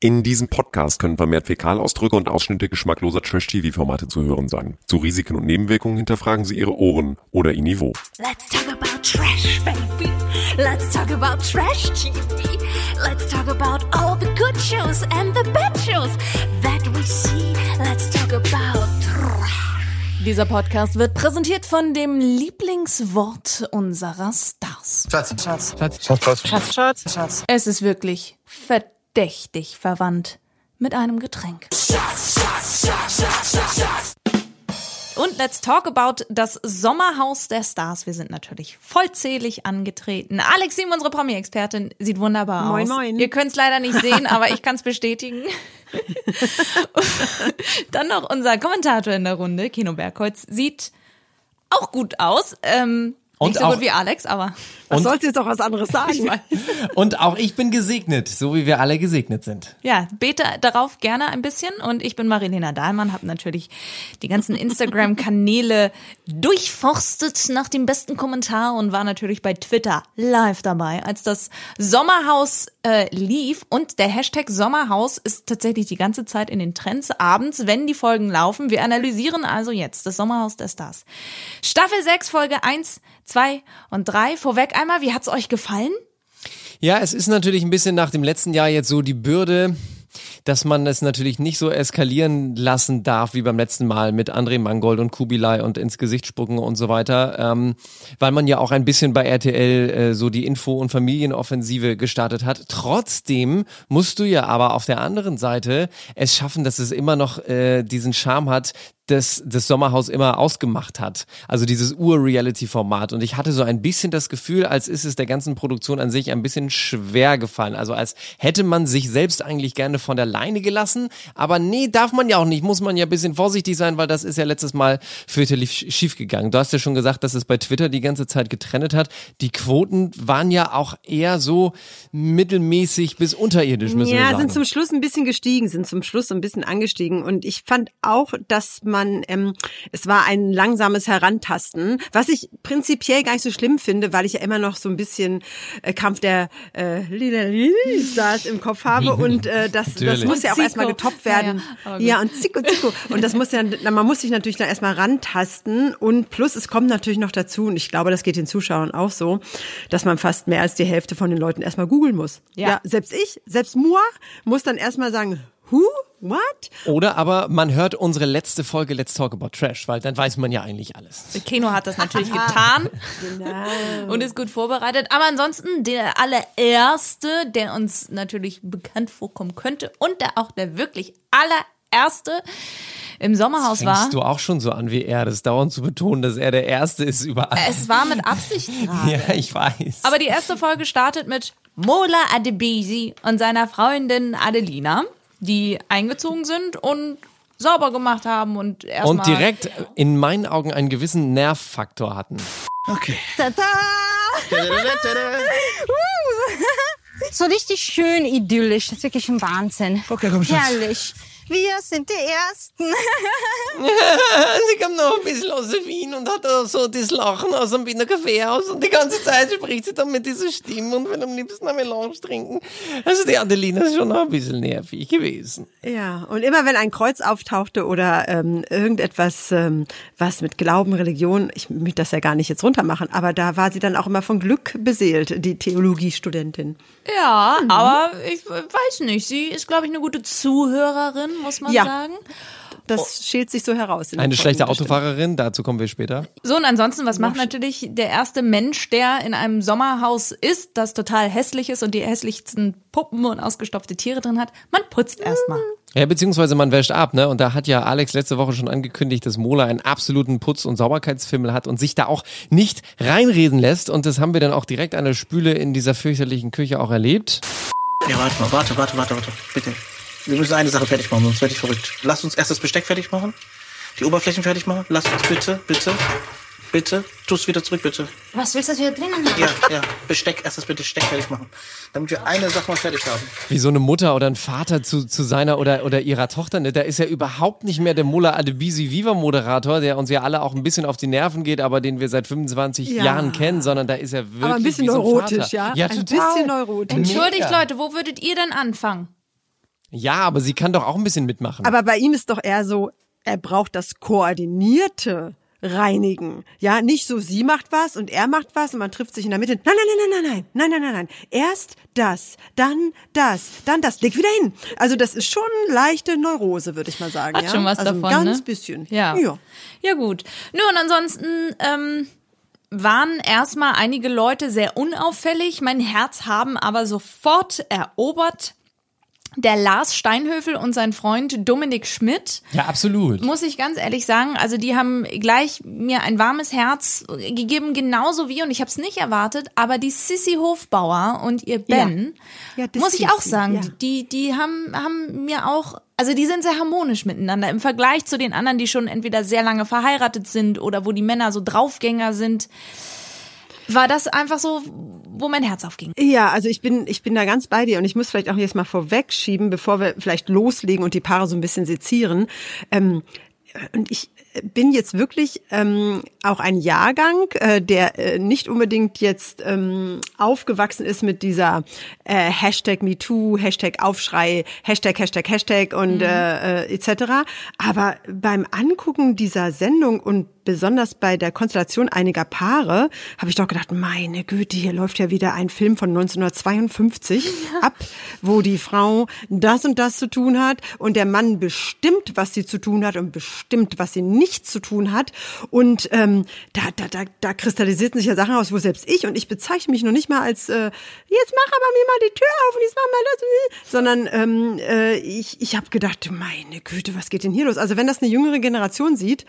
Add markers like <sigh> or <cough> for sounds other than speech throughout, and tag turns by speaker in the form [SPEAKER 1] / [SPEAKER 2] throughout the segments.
[SPEAKER 1] In diesem Podcast können vermehrt Fäkalausdrücke und Ausschnitte geschmackloser Trash-TV-Formate zu hören sein. Zu Risiken und Nebenwirkungen hinterfragen Sie Ihre Ohren oder Ihr Niveau.
[SPEAKER 2] Let's talk about trash, baby. Let's talk about trash TV. Let's talk about all the good shows and the bad shows that we see. Let's talk about trash.
[SPEAKER 3] Dieser Podcast wird präsentiert von dem Lieblingswort unserer Stars.
[SPEAKER 4] Schatz. Schatz. Schatz. Schatz. Schatz. Schatz. Schatz.
[SPEAKER 3] Es ist wirklich verdächtig verwandt mit einem Getränk. Und let's talk about das Sommerhaus der Stars. Wir sind natürlich vollzählig angetreten. Alex Sim, unsere Promi-Expertin, sieht wunderbar
[SPEAKER 5] Moin,
[SPEAKER 3] aus.
[SPEAKER 5] moin.
[SPEAKER 3] Ihr könnt es leider nicht sehen, aber ich <laughs> kann es bestätigen. <laughs> Dann noch unser Kommentator in der Runde, Kino Bergholz, sieht auch gut aus. Ähm,
[SPEAKER 6] Und
[SPEAKER 3] nicht so
[SPEAKER 6] auch-
[SPEAKER 3] gut wie Alex, aber
[SPEAKER 5] Was sollst du jetzt doch was anderes sagen?
[SPEAKER 6] Und auch ich bin gesegnet, so wie wir alle gesegnet sind.
[SPEAKER 3] Ja, bete darauf gerne ein bisschen. Und ich bin Marilena Dahlmann, habe natürlich die ganzen Instagram-Kanäle durchforstet nach dem besten Kommentar und war natürlich bei Twitter live dabei, als das Sommerhaus äh, lief. Und der Hashtag Sommerhaus ist tatsächlich die ganze Zeit in den Trends abends, wenn die Folgen laufen. Wir analysieren also jetzt das Sommerhaus der Stars. Staffel 6, Folge 1, 2 und 3. Vorweg einmal, wie hat's euch gefallen?
[SPEAKER 6] Ja, es ist natürlich ein bisschen nach dem letzten Jahr jetzt so die Bürde, dass man es natürlich nicht so eskalieren lassen darf wie beim letzten Mal mit André Mangold und Kubilai und ins Gesicht spucken und so weiter, ähm, weil man ja auch ein bisschen bei RTL äh, so die Info- und Familienoffensive gestartet hat. Trotzdem musst du ja aber auf der anderen Seite es schaffen, dass es immer noch äh, diesen Charme hat, das das Sommerhaus immer ausgemacht hat. Also dieses Ur-Reality-Format. Und ich hatte so ein bisschen das Gefühl, als ist es der ganzen Produktion an sich ein bisschen schwer gefallen. Also als hätte man sich selbst eigentlich gerne von der Leine gelassen. Aber nee, darf man ja auch nicht. Muss man ja ein bisschen vorsichtig sein, weil das ist ja letztes Mal fürchterlich schief gegangen. Du hast ja schon gesagt, dass es bei Twitter die ganze Zeit getrennt hat. Die Quoten waren ja auch eher so mittelmäßig bis unterirdisch, müssen wir
[SPEAKER 5] Ja,
[SPEAKER 6] sagen.
[SPEAKER 5] sind zum Schluss ein bisschen gestiegen, sind zum Schluss ein bisschen angestiegen. Und ich fand auch, dass man, ähm, es war ein langsames Herantasten, was ich prinzipiell gar nicht so schlimm finde, weil ich ja immer noch so ein bisschen äh, Kampf der äh, Stars im Kopf habe. <laughs> Und äh, das, das muss ja auch erstmal getoppt werden.
[SPEAKER 3] Ja, ja, gut.
[SPEAKER 5] Ja, und Zico, Zico. Und das muss ja, man muss sich natürlich da erstmal rantasten. Und plus, es kommt natürlich noch dazu, und ich glaube, das geht den Zuschauern auch so, dass man fast mehr als die Hälfte von den Leuten erstmal googeln muss.
[SPEAKER 3] Ja.
[SPEAKER 5] selbst ich, selbst moi, muss dann erstmal sagen, who? What?
[SPEAKER 6] Oder aber man hört unsere letzte Folge Let's Talk About Trash, weil dann weiß man ja eigentlich alles.
[SPEAKER 3] Keno hat das natürlich getan und ist gut vorbereitet. Aber ansonsten der allererste, der uns natürlich bekannt vorkommen könnte und der auch der wirklich allererste im Sommerhaus war.
[SPEAKER 6] Fängst du auch schon so an wie er, das dauernd zu betonen, dass er der Erste ist überall.
[SPEAKER 3] Es war mit Absicht <laughs> gerade.
[SPEAKER 6] ja, ich weiß.
[SPEAKER 3] Aber die erste Folge startet mit Mola Adebisi und seiner Freundin Adelina, die eingezogen sind und sauber gemacht haben und erstmal.
[SPEAKER 6] und direkt in meinen Augen einen gewissen Nervfaktor hatten.
[SPEAKER 4] Okay.
[SPEAKER 7] Tada! <laughs> <laughs> So richtig schön idyllisch. Das ist wirklich ein Wahnsinn.
[SPEAKER 4] Okay, komm, Schatz.
[SPEAKER 7] Herrlich. Wir sind die Ersten. <laughs>
[SPEAKER 6] Sie kommt noch ein bisschen aus Wien und hat so das Lachen aus dem Wiener Kaffeehaus und die ganze Zeit spricht sie dann mit dieser Stimme und will am liebsten eine Melange trinken. Also die Adelina ist schon noch ein bisschen nervig gewesen.
[SPEAKER 5] Ja, und immer wenn ein Kreuz auftauchte oder ähm, irgendetwas, ähm, was mit Glauben, Religion, ich möchte das ja gar nicht jetzt runtermachen, aber da war sie dann auch immer von Glück beseelt, die Theologiestudentin.
[SPEAKER 3] Ja, aber ich weiß nicht. Sie ist, glaube ich, eine gute Zuhörerin, muss man
[SPEAKER 5] Ja.
[SPEAKER 3] sagen.
[SPEAKER 5] Das schält sich so heraus. in
[SPEAKER 6] Eine schlechte. Autofahrerin, dazu kommen wir später.
[SPEAKER 3] So, und ansonsten, was macht natürlich der erste Mensch, der in einem Sommerhaus ist, das total hässlich ist und die hässlichsten Puppen und ausgestopfte Tiere drin hat? Man putzt erstmal.
[SPEAKER 6] Ja, beziehungsweise man wäscht ab, ne? Und da hat ja Alex letzte Woche schon angekündigt, dass Mola einen absoluten Putz- und Sauberkeitsfimmel hat und sich da auch nicht reinreden lässt. Und das haben wir dann auch direkt an der Spüle in dieser fürchterlichen Küche auch erlebt.
[SPEAKER 4] Ja, warte mal, warte, warte, warte, warte. Bitte. Wir müssen eine Sache fertig machen, sonst werde ich verrückt. Lass uns erst das Besteck fertig machen. Die Oberflächen fertig machen. Lass uns bitte, bitte, bitte. Tu es wieder zurück, bitte.
[SPEAKER 7] Was willst du, dass wir drinnen haben?
[SPEAKER 4] Ja, ja. Besteck, erst das bitte Besteck fertig machen. Damit wir eine Sache mal fertig haben.
[SPEAKER 6] Wie so eine Mutter oder ein Vater zu, zu seiner oder, oder ihrer Tochter, ne? Da ist ja überhaupt nicht mehr der Mola Adebisi Viva Moderator, der uns ja alle auch ein bisschen auf die Nerven geht, aber den wir seit 25
[SPEAKER 5] Ja.
[SPEAKER 6] Jahren kennen, sondern da ist er wirklich
[SPEAKER 5] Aber ein bisschen
[SPEAKER 6] wie so ein
[SPEAKER 5] neurotisch,
[SPEAKER 6] Vater.
[SPEAKER 5] ja?
[SPEAKER 6] Ja,
[SPEAKER 5] ein
[SPEAKER 6] total.
[SPEAKER 5] bisschen neurotisch.
[SPEAKER 3] Entschuldigt, Leute, wo würdet ihr denn anfangen?
[SPEAKER 6] Ja, aber sie kann doch auch ein bisschen mitmachen.
[SPEAKER 5] Aber bei ihm ist doch eher so, er braucht das koordinierte Reinigen. Ja, nicht so, sie macht was und er macht was und man trifft sich in der Mitte. Nein, nein, nein, nein, nein, nein, nein, nein, nein. Erst das, dann das, dann das. Leg wieder hin. Also das ist schon leichte Neurose, würde ich mal sagen.
[SPEAKER 3] Hat
[SPEAKER 5] ja?
[SPEAKER 3] schon was
[SPEAKER 5] also
[SPEAKER 3] davon,
[SPEAKER 5] Ein ganz
[SPEAKER 3] ne?
[SPEAKER 5] bisschen.
[SPEAKER 3] Ja.
[SPEAKER 5] ja.
[SPEAKER 3] Ja, gut. Nö, und ansonsten ähm, waren erstmal einige Leute sehr unauffällig. Mein Herz haben aber sofort erobert. Der Lars Steinhöfel und sein Freund Dominik Schmidt.
[SPEAKER 6] ja, absolut.
[SPEAKER 3] Muss ich ganz ehrlich sagen, also die haben gleich mir ein warmes Herz gegeben, genauso wie, und ich habe es nicht erwartet, aber die Sissy Hofbauer und ihr Ben,
[SPEAKER 5] Ja, das
[SPEAKER 3] muss ich auch
[SPEAKER 5] Sissi,
[SPEAKER 3] sagen,
[SPEAKER 5] ja.
[SPEAKER 3] die, die haben, haben mir auch, also die sind sehr harmonisch miteinander im Vergleich zu den anderen, die schon entweder sehr lange verheiratet sind oder wo die Männer so Draufgänger sind. War das einfach so, wo mein Herz aufging.
[SPEAKER 5] Ja, also ich bin, ich bin da ganz bei dir und ich muss vielleicht auch jetzt mal vorwegschieben, bevor wir vielleicht loslegen und die Paare so ein bisschen sezieren. Ähm, und ich bin jetzt wirklich ähm, auch ein Jahrgang, äh, der äh, nicht unbedingt jetzt ähm, aufgewachsen ist mit dieser äh, Hashtag MeToo, Hashtag Aufschrei, Hashtag, Hashtag, Hashtag und äh, äh, etc. Aber beim Angucken dieser Sendung und besonders bei der Konstellation einiger Paare habe ich doch gedacht, meine Güte, hier läuft ja wieder ein Film von 1952 <laughs> ab, wo die Frau das und das zu tun hat und der Mann bestimmt, was sie zu tun hat und bestimmt, was sie nicht zu tun hat. Und ähm, da, da, da, da kristallisierten sich ja Sachen aus, wo selbst ich, und ich bezeichne mich noch nicht mal als, äh, jetzt mach aber mir mal die Tür auf und jetzt mach mal das, sondern ähm, äh, ich, ich habe gedacht, meine Güte, was geht denn hier los? Also wenn das eine jüngere Generation sieht,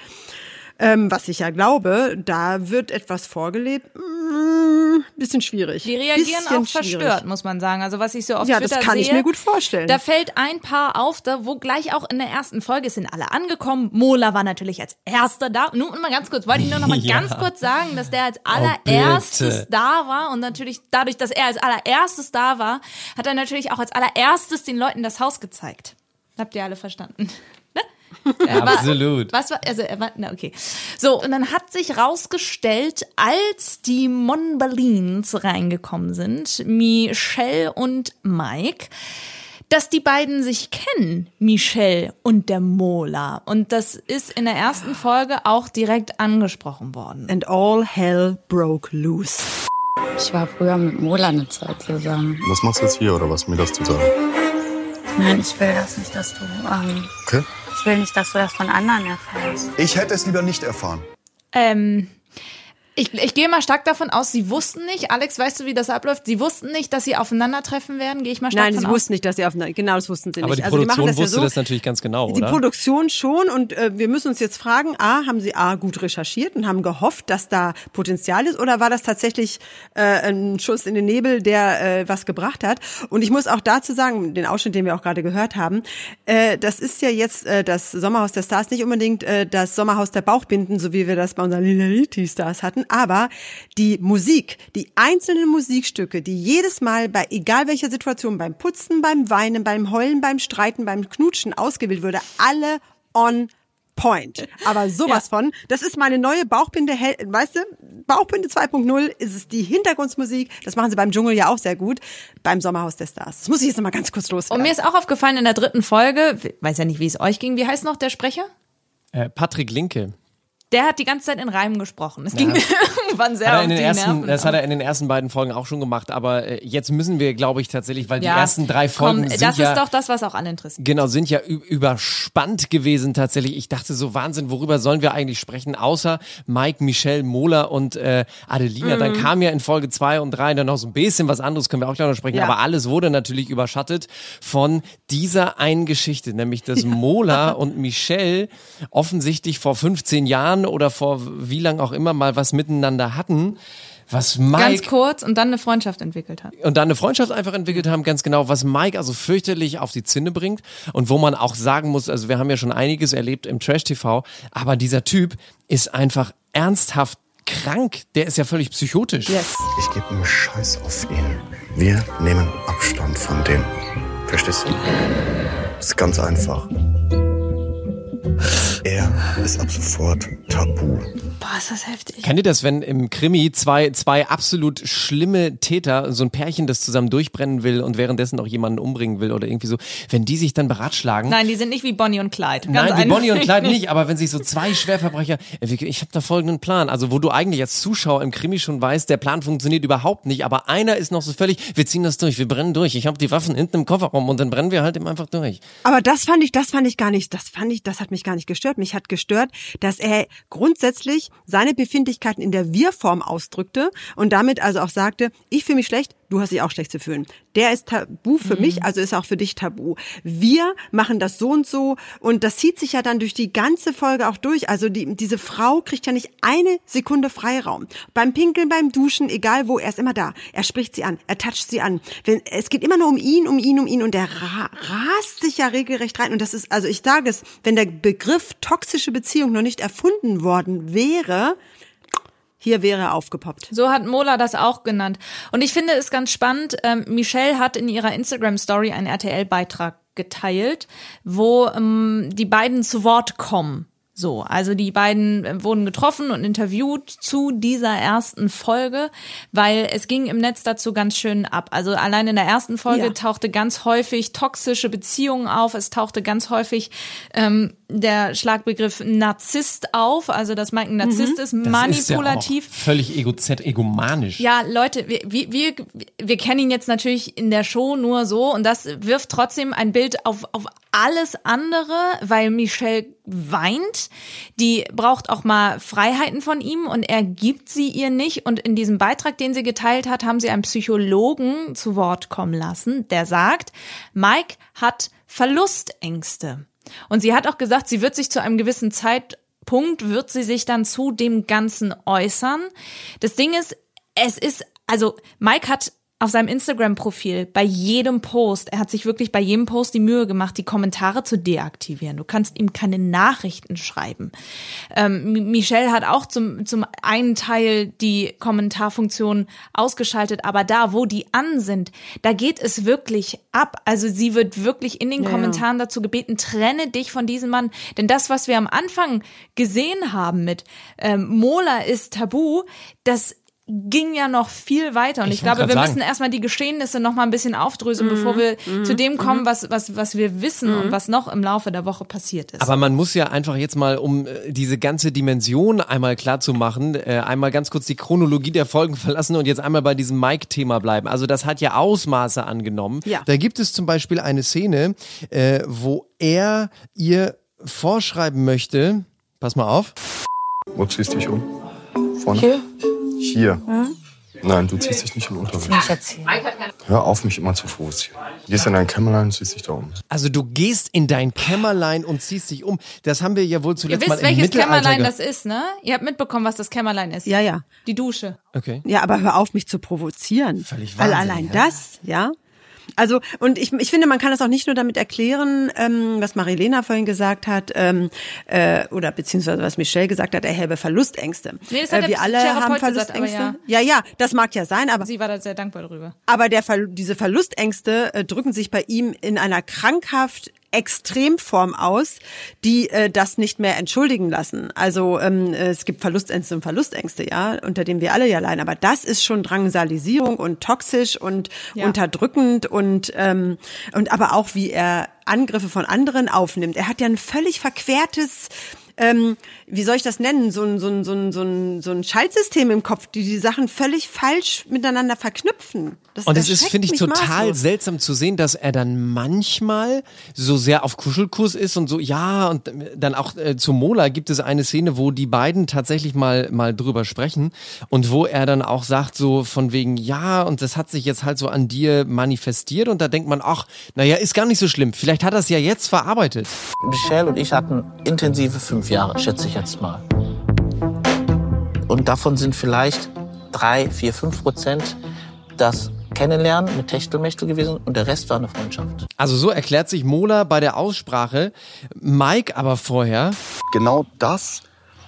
[SPEAKER 5] ähm, was ich ja glaube, da wird etwas vorgelebt. Mm, bisschen schwierig.
[SPEAKER 3] Die reagieren
[SPEAKER 5] bisschen
[SPEAKER 3] auch verstört,
[SPEAKER 5] schwierig.
[SPEAKER 3] muss man sagen. Also was ich so auf
[SPEAKER 5] Ja, das
[SPEAKER 3] Twitter
[SPEAKER 5] kann
[SPEAKER 3] sehe,
[SPEAKER 5] ich mir gut vorstellen.
[SPEAKER 3] Da fällt ein Paar auf, da, wo gleich auch in der ersten Folge sind alle angekommen. Mola war natürlich als erster da. Nur mal ganz kurz, wollte ich nur noch mal <laughs>
[SPEAKER 6] Ja.
[SPEAKER 3] ganz kurz sagen, dass der als
[SPEAKER 6] Oh,
[SPEAKER 3] allererstes
[SPEAKER 6] bitte.
[SPEAKER 3] da war und natürlich dadurch, dass er als allererstes da war, hat er natürlich auch als allererstes den Leuten das Haus gezeigt. Habt ihr alle verstanden?
[SPEAKER 6] Absolut.
[SPEAKER 3] Was war, also er war, na okay. So, und dann hat sich rausgestellt, als die Monbalins reingekommen sind, Michelle und Mike, dass die beiden sich kennen, Michelle und der Mola. Und das ist in der ersten Folge auch direkt angesprochen worden.
[SPEAKER 5] And all hell broke loose.
[SPEAKER 8] Ich war früher mit Mola eine Zeit zusammen.
[SPEAKER 9] Was machst du jetzt hier oder was, mir das zu sagen?
[SPEAKER 8] Nein, ich will das nicht, dass du. Ähm,
[SPEAKER 9] Okay.
[SPEAKER 8] Ich will nicht, dass du das von anderen erfährst.
[SPEAKER 9] Ich hätte es lieber nicht erfahren.
[SPEAKER 3] Ähm, ich, ich gehe mal stark davon aus, sie wussten nicht, Alex, weißt du, wie das abläuft? Sie wussten nicht, dass sie aufeinandertreffen werden, gehe ich mal stark
[SPEAKER 5] Nein,
[SPEAKER 3] davon
[SPEAKER 5] sie
[SPEAKER 3] aus.
[SPEAKER 5] wussten nicht, dass sie auf genau das wussten sie nicht.
[SPEAKER 6] Aber die
[SPEAKER 5] also die
[SPEAKER 6] Produktion
[SPEAKER 5] das ja
[SPEAKER 6] wusste
[SPEAKER 5] so,
[SPEAKER 6] das natürlich ganz genau,
[SPEAKER 5] Die
[SPEAKER 6] oder?
[SPEAKER 5] Produktion schon und äh, wir müssen uns jetzt fragen, A, haben sie A gut recherchiert und haben gehofft, dass da Potenzial ist oder war das tatsächlich äh, ein Schuss in den Nebel, der äh, was gebracht hat? Und ich muss auch dazu sagen, den Ausschnitt, den wir auch gerade gehört haben, äh, das ist ja jetzt äh, das Sommerhaus der Stars nicht unbedingt äh, das Sommerhaus der Bauchbinden, so wie wir das bei unseren Lility Stars hatten, aber die Musik, die einzelnen Musikstücke, die jedes Mal bei egal welcher Situation, beim Putzen, beim Weinen, beim Heulen, beim Streiten, beim Knutschen ausgewählt wurde, alle on point. Aber <laughs> sowas von, das ist meine neue Bauchbinde, weißt du, Bauchbinde 2.0 ist es die Hintergrundmusik, das machen sie beim Dschungel ja auch sehr gut, beim Sommerhaus der Stars. Das muss ich jetzt nochmal ganz kurz
[SPEAKER 3] Und
[SPEAKER 5] loswerden.
[SPEAKER 3] mir ist auch aufgefallen in der dritten Folge, weiß ja nicht, wie es euch ging, wie heißt noch der Sprecher?
[SPEAKER 6] Äh, Patrick Linke.
[SPEAKER 3] Der hat die ganze Zeit in Reimen gesprochen. Es ging mir <laughs> irgendwann sehr
[SPEAKER 6] Hat
[SPEAKER 3] auf die
[SPEAKER 6] ersten,
[SPEAKER 3] Nerven.
[SPEAKER 6] das hat er in den ersten beiden Folgen auch schon gemacht, aber äh, jetzt müssen wir, glaube ich, tatsächlich, weil
[SPEAKER 3] Ja,
[SPEAKER 6] die ersten drei Folgen
[SPEAKER 3] komm,
[SPEAKER 6] sind
[SPEAKER 3] das
[SPEAKER 6] ja
[SPEAKER 3] ist doch das, was auch alle interessiert.
[SPEAKER 6] Genau, sind ja überspannt gewesen tatsächlich. Ich dachte so, Wahnsinn, worüber sollen wir eigentlich sprechen, außer Mike, Michelle, Mola und äh, Adelina. Dann
[SPEAKER 3] Mhm.
[SPEAKER 6] kam ja in Folge zwei und drei dann noch so ein bisschen was anderes, können wir auch gleich noch sprechen.
[SPEAKER 5] Ja.
[SPEAKER 6] Aber alles wurde natürlich überschattet von dieser einen Geschichte, nämlich dass <laughs> Mola und Michelle offensichtlich vor 15 Jahren oder vor wie lang auch immer mal was miteinander hatten. Was Mike
[SPEAKER 3] Ganz kurz und dann eine Freundschaft entwickelt hat.
[SPEAKER 6] und dann eine Freundschaft einfach entwickelt haben, ganz genau, was Mike also fürchterlich auf die Zinne bringt und wo man auch sagen muss, also wir haben ja schon einiges erlebt im Trash-TV, aber dieser Typ ist einfach ernsthaft krank, der ist ja völlig psychotisch.
[SPEAKER 5] Yes.
[SPEAKER 9] Ich gebe einen Scheiß auf ihn. Wir nehmen Abstand von dem. Verstehst du? ist ganz einfach. Er ist ab sofort tabu.
[SPEAKER 3] Boah, ist das heftig.
[SPEAKER 6] Kennt ihr das, wenn im Krimi zwei, zwei absolut schlimme Täter, so ein Pärchen, das zusammen durchbrennen will und währenddessen auch jemanden umbringen will oder irgendwie so, wenn die sich dann beratschlagen?
[SPEAKER 3] Nein, die sind nicht wie Bonnie und Clyde. Ganz
[SPEAKER 6] Nein, wie Bonnie und Clyde nicht, aber wenn sich so zwei Schwerverbrecher, ich habe da folgenden Plan, also wo du eigentlich als Zuschauer im Krimi schon weißt, der Plan funktioniert überhaupt nicht, aber einer ist noch so völlig, wir ziehen das durch, wir brennen durch, ich habe die Waffen hinten im Kofferraum und dann brennen wir halt eben einfach durch.
[SPEAKER 5] Aber das fand ich, das fand ich gar nicht, das fand ich, das hat mich gar nicht gestört. Mich hat gestört, dass er grundsätzlich seine Befindlichkeiten in der Wir-Form ausdrückte und damit also auch sagte, ich fühle mich schlecht, du hast dich auch schlecht zu fühlen. Der ist tabu für mich, also ist auch für dich tabu. Wir machen das so und so und das zieht sich ja dann durch die ganze Folge auch durch. Also die, diese Frau kriegt ja nicht eine Sekunde Freiraum. Beim Pinkeln, beim Duschen, egal wo, er ist immer da. Er spricht sie an, er toucht sie an. Wenn, es geht immer nur um ihn, um ihn, um ihn und der ra rast sich ja regelrecht rein. Und das ist, also ich sage es, wenn der Begriff toxische Beziehung noch nicht erfunden worden wäre, hier wäre er aufgepoppt.
[SPEAKER 3] So hat Mola das auch genannt. Und ich finde es ganz spannend. Ähm, Michelle hat in ihrer Instagram-Story einen RTL-Beitrag geteilt, wo ähm, die beiden zu Wort kommen. So, also die beiden äh, wurden getroffen und interviewt zu dieser ersten Folge, weil es ging im Netz dazu ganz schön ab. Also allein in der ersten Folge
[SPEAKER 5] Ja.
[SPEAKER 3] tauchte ganz häufig toxische Beziehungen auf. Es tauchte ganz häufig ähm, der Schlagbegriff Narzisst auf, also dass Mike ein Narzisst ist,
[SPEAKER 6] Das
[SPEAKER 3] manipulativ.
[SPEAKER 6] Ist ja völlig egozet, egomanisch.
[SPEAKER 3] Ja, Leute, wir, wir, wir, wir kennen ihn jetzt natürlich in der Show nur so und das wirft trotzdem ein Bild auf, auf alles andere, weil Michelle weint. Die braucht auch mal Freiheiten von ihm und er gibt sie ihr nicht. Und in diesem Beitrag, den sie geteilt hat, haben sie einen Psychologen zu Wort kommen lassen, der sagt, Mike hat Verlustängste. Und sie hat auch gesagt, sie wird sich zu einem gewissen Zeitpunkt, wird sie sich dann zu dem Ganzen äußern. Das Ding ist, es ist, also Mike hat auf seinem Instagram-Profil bei jedem Post, er hat sich wirklich bei jedem Post die Mühe gemacht, die Kommentare zu deaktivieren. Du kannst ihm keine Nachrichten schreiben. Ähm, Mi- Michelle hat auch zum, zum einen Teil die Kommentarfunktion ausgeschaltet, aber da, wo die an sind, da geht es wirklich ab. Also sie wird wirklich in den
[SPEAKER 5] Ja, ja.
[SPEAKER 3] Kommentaren dazu gebeten, trenne dich von diesem Mann. Denn das, was wir am Anfang gesehen haben mit ähm, Mola ist tabu, das ging ja noch viel weiter. Und ich,
[SPEAKER 6] Ich
[SPEAKER 3] glaube, wir
[SPEAKER 6] grad
[SPEAKER 3] müssen
[SPEAKER 6] sagen.
[SPEAKER 3] erstmal die Geschehnisse noch mal ein bisschen aufdröseln,
[SPEAKER 5] Mhm.
[SPEAKER 3] bevor wir zu dem kommen, was, was, was wir wissen und was noch im Laufe der Woche passiert ist.
[SPEAKER 6] Aber man muss ja einfach jetzt mal, um äh, diese ganze Dimension einmal klar zu machen, äh, einmal ganz kurz die Chronologie der Folgen verlassen und jetzt einmal bei diesem Mike-Thema bleiben. Also das hat ja Ausmaße angenommen.
[SPEAKER 5] Ja.
[SPEAKER 6] Da gibt es zum Beispiel eine Szene, äh, wo er ihr vorschreiben möchte, pass mal auf,
[SPEAKER 9] Wo ziehst du dich um? Vorne? Hier? Hier. Nein, du ziehst dich nicht im Unterwäsche.
[SPEAKER 8] Nicht erzählen.
[SPEAKER 9] Hör auf, mich immer zu provozieren. Gehst in dein Kämmerlein und ziehst dich da um.
[SPEAKER 6] also du gehst in dein Kämmerlein und ziehst dich um. Das haben wir ja wohl
[SPEAKER 3] Ihr
[SPEAKER 6] zuletzt mal
[SPEAKER 3] wisst,
[SPEAKER 6] im
[SPEAKER 3] welches Kämmerlein das ist, ne? Ihr habt mitbekommen, was das Kämmerlein ist.
[SPEAKER 5] Ja, ja.
[SPEAKER 3] Die Dusche.
[SPEAKER 6] Okay.
[SPEAKER 5] Ja, aber hör auf, mich zu provozieren.
[SPEAKER 6] Völlig
[SPEAKER 5] Weil
[SPEAKER 6] wahnsinnig,
[SPEAKER 5] allein
[SPEAKER 6] ja.
[SPEAKER 5] das, ja. Also, und ich, ich finde, man kann das auch nicht nur damit erklären, ähm, was Marilena vorhin gesagt hat, ähm, äh, oder beziehungsweise was Michelle gesagt hat, er habe Verlustängste.
[SPEAKER 3] Nee, das hat
[SPEAKER 5] äh, wir alle haben
[SPEAKER 3] gesagt, aber
[SPEAKER 5] Verlustängste. ja. ja, das mag ja sein, aber
[SPEAKER 3] Sie war da sehr dankbar darüber.
[SPEAKER 5] aber der, Ver- diese Verlustängste äh, drücken sich bei ihm in einer krankhaft Extremform aus, die äh, das nicht mehr entschuldigen lassen. Also ähm, äh, es gibt Verlustängste und Verlustängste, ja, unter denen wir alle ja leiden. Aber das ist schon Drangsalisierung und toxisch und
[SPEAKER 3] Ja.
[SPEAKER 5] unterdrückend und ähm, und aber auch wie er Angriffe von anderen aufnimmt. Er hat ja ein völlig verquertes ähm, wie soll ich das nennen, so ein, so ein, so ein, so ein, so ein Schaltsystem im Kopf, die die Sachen völlig falsch miteinander verknüpfen. Das
[SPEAKER 6] Und es ist, finde ich, total
[SPEAKER 5] maßlos.
[SPEAKER 6] seltsam zu sehen, dass er dann manchmal so sehr auf Kuschelkurs ist und so, ja, und dann auch äh, zu Mola gibt es eine Szene, wo die beiden tatsächlich mal, mal drüber sprechen und wo er dann auch sagt, so von wegen, ja, und das hat sich jetzt halt so an dir manifestiert und da denkt man, ach, naja, ist gar nicht so schlimm. Vielleicht hat er es ja jetzt verarbeitet.
[SPEAKER 4] Michelle und ich hatten intensive fünf Jahre, schätze ich jetzt mal. Und davon sind vielleicht drei, vier, fünf Prozent das Kennenlernen mit Techtelmechtel gewesen und der Rest war eine Freundschaft.
[SPEAKER 6] Also so erklärt sich Mola bei der Aussprache, Mike aber vorher.
[SPEAKER 9] Genau das